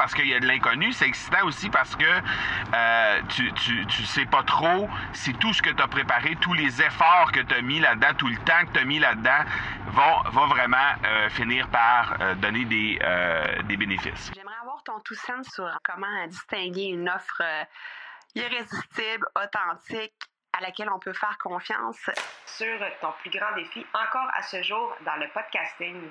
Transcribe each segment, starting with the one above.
parce qu'il y a de l'inconnu, c'est excitant aussi parce que euh, tu, tu, tu sais pas trop si tout ce que tu as préparé, tous les efforts que tu as mis là-dedans, tout le temps que tu as mis là-dedans, vont, vont vraiment euh, finir par euh, donner des, des bénéfices. J'aimerais avoir ton tout sens sur comment distinguer une offre irrésistible, authentique, à laquelle on peut faire confiance. sur ton plus grand défi encore à ce jour dans le podcasting.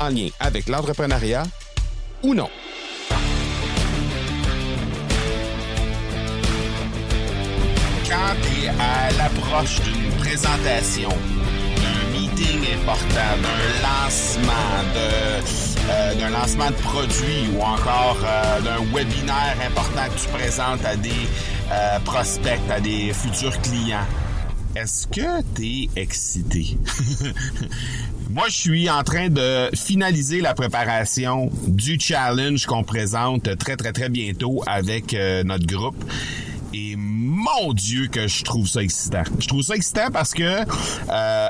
en lien avec l'entrepreneuriat ou non. quand tu es à l'approche d'une présentation, d'un meeting important, d'un lancement, de, euh, d'un lancement de produit ou encore euh, d'un webinaire important que tu présentes à des euh, prospects, à des futurs clients, est-ce que tu es excité? Moi, je suis en train de finaliser la préparation du challenge qu'on présente très, très, très bientôt avec euh, notre groupe. Et mon Dieu que je trouve ça excitant. Je trouve ça excitant parce que euh,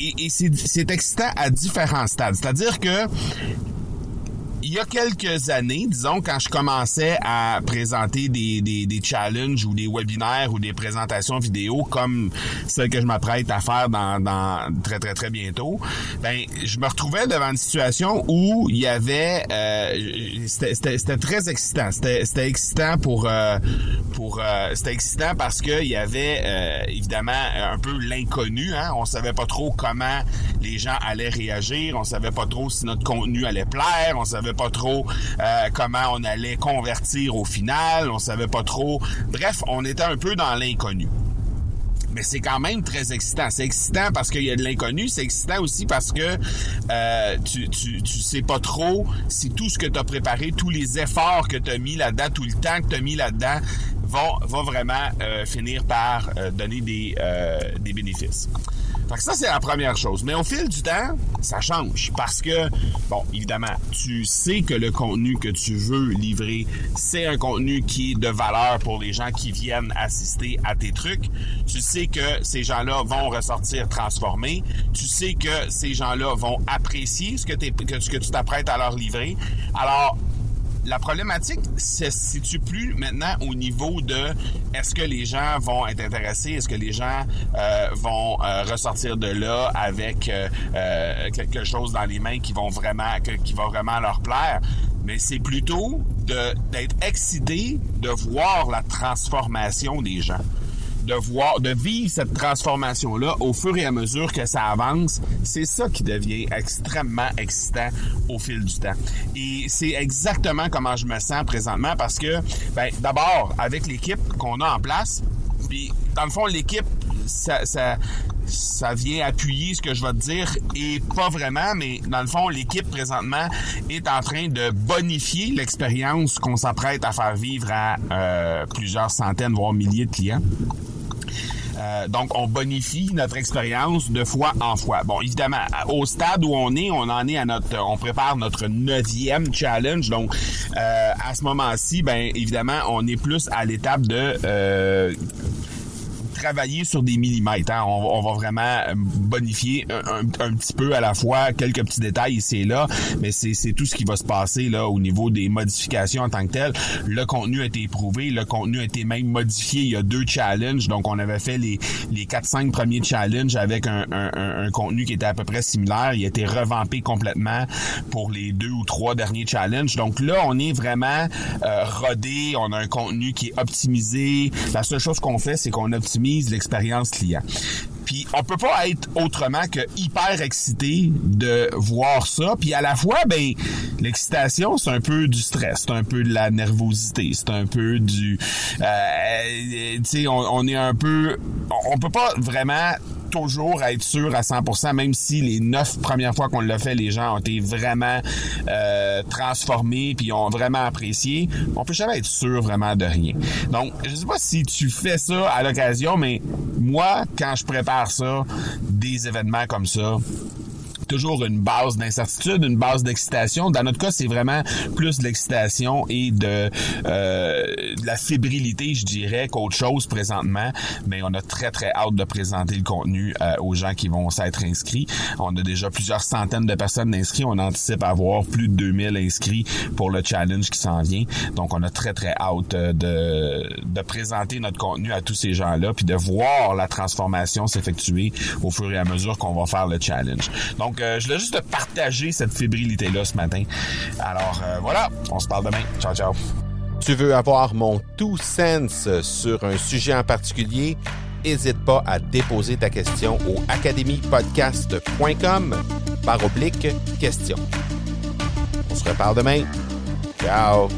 et, c'est excitant à différents stades. C'est-à-dire que il y a quelques années, disons, quand je commençais à présenter des, des, des challenges ou des webinaires ou des présentations vidéo comme celle que je m'apprête à faire dans, dans très très très bientôt, ben je me retrouvais devant une situation où il y avait euh, c'était très excitant. C'était c'était excitant pour euh, pour euh, c'était excitant parce que il y avait euh, évidemment un peu l'inconnu. Hein? On savait pas trop comment les gens allaient réagir. On savait pas trop si notre contenu allait plaire. On savait pas trop euh, comment on allait convertir au final. On savait pas trop. Bref, on était un peu dans l'inconnu. Mais c'est quand même très excitant. C'est excitant parce qu'il y a de l'inconnu. C'est excitant aussi parce que euh, tu, tu, sais pas trop si tout ce que tu as préparé, tous les efforts que tu as mis là-dedans, tout le temps que tu as mis là-dedans, vont, vont vraiment euh, finir par donner des, des bénéfices. Fait que ça, c'est la première chose. Mais au fil du temps, ça change. Parce que, bon, évidemment, tu sais que le contenu que tu veux livrer, c'est un contenu qui est de valeur pour les gens qui viennent assister à tes trucs. Tu sais que ces gens-là vont ressortir transformés. Tu sais que ces gens-là vont apprécier ce que, que tu t'apprêtes à leur livrer. Alors, la problématique se situe plus maintenant au niveau de est-ce que les gens vont être intéressés, est-ce que les gens euh, vont euh, ressortir de là avec euh, euh, quelque chose dans les mains qui vont vraiment que- qui va vraiment leur plaire. Mais c'est plutôt d'être excité de voir la transformation des gens de voir, de vivre cette transformation-là au fur et à mesure que ça avance, c'est ça qui devient extrêmement excitant au fil du temps. Et c'est exactement comment je me sens présentement parce que, ben, d'abord, avec l'équipe qu'on a en place, puis dans le fond, l'équipe, ça, ça, ça vient appuyer ce que je vais te dire et pas vraiment, mais dans le fond, l'équipe présentement est en train de bonifier l'expérience qu'on s'apprête à faire vivre à euh, plusieurs centaines, voire milliers de clients. Euh, donc, on bonifie notre expérience de fois en fois. Bon, évidemment, au stade où on est, on en est à notre, on prépare notre neuvième challenge. Donc, euh, à ce moment-ci, ben évidemment, on est plus à l'étape de euh, travailler sur des millimètres. hein. On, va- vraiment euh, bonifier un, petit peu à la fois, quelques petits détails ici et là, mais c'est tout ce qui va se passer là au niveau des modifications en tant que tel. Le contenu a été éprouvé, le contenu a été même modifié. Il y a deux challenges, donc on avait fait les les quatre cinq premiers challenges avec un- un contenu qui était à peu près similaire. Il a été revampé complètement pour les deux ou trois derniers challenges. Donc là, on est vraiment euh, rodé, on a un contenu qui est optimisé. La seule chose qu'on fait, c'est qu'on optimise l'expérience client. Puis on peut pas être autrement que hyper excité de voir ça. Puis à la fois, ben l'excitation, c'est un peu du stress, c'est un peu de la nervosité, c'est un peu du, euh, tu sais, on, on est un peu, on peut pas vraiment toujours être sûr à 100%, même si les neuf premières fois qu'on l'a fait, les gens ont été vraiment euh, transformés puis ont vraiment apprécié. On peut jamais être sûr vraiment de rien. Donc, je sais pas si tu fais ça à l'occasion, mais moi, quand je prépare ça, des événements comme ça, toujours une base d'incertitude, une base d'excitation. Dans notre cas, c'est vraiment plus de l'excitation et de, euh, de, la fébrilité, je dirais, qu'autre chose présentement. Mais on a très, très hâte de présenter le contenu euh, aux gens qui vont s'être inscrits. On a déjà plusieurs centaines de personnes inscrites. On anticipe avoir plus de 2000 inscrits pour le challenge qui s'en vient. Donc, on a très, très hâte euh, de, de présenter notre contenu à tous ces gens-là, puis de voir la transformation s'effectuer au fur et à mesure qu'on va faire le challenge. Donc, euh, je voulais juste te partager cette fébrilité-là ce matin. Alors euh, voilà, on se parle demain. Ciao, ciao. Tu veux avoir mon tout sens sur un sujet en particulier? N'hésite pas à déposer ta question au academypodcast.com par oblique question. On se reparle demain. Ciao!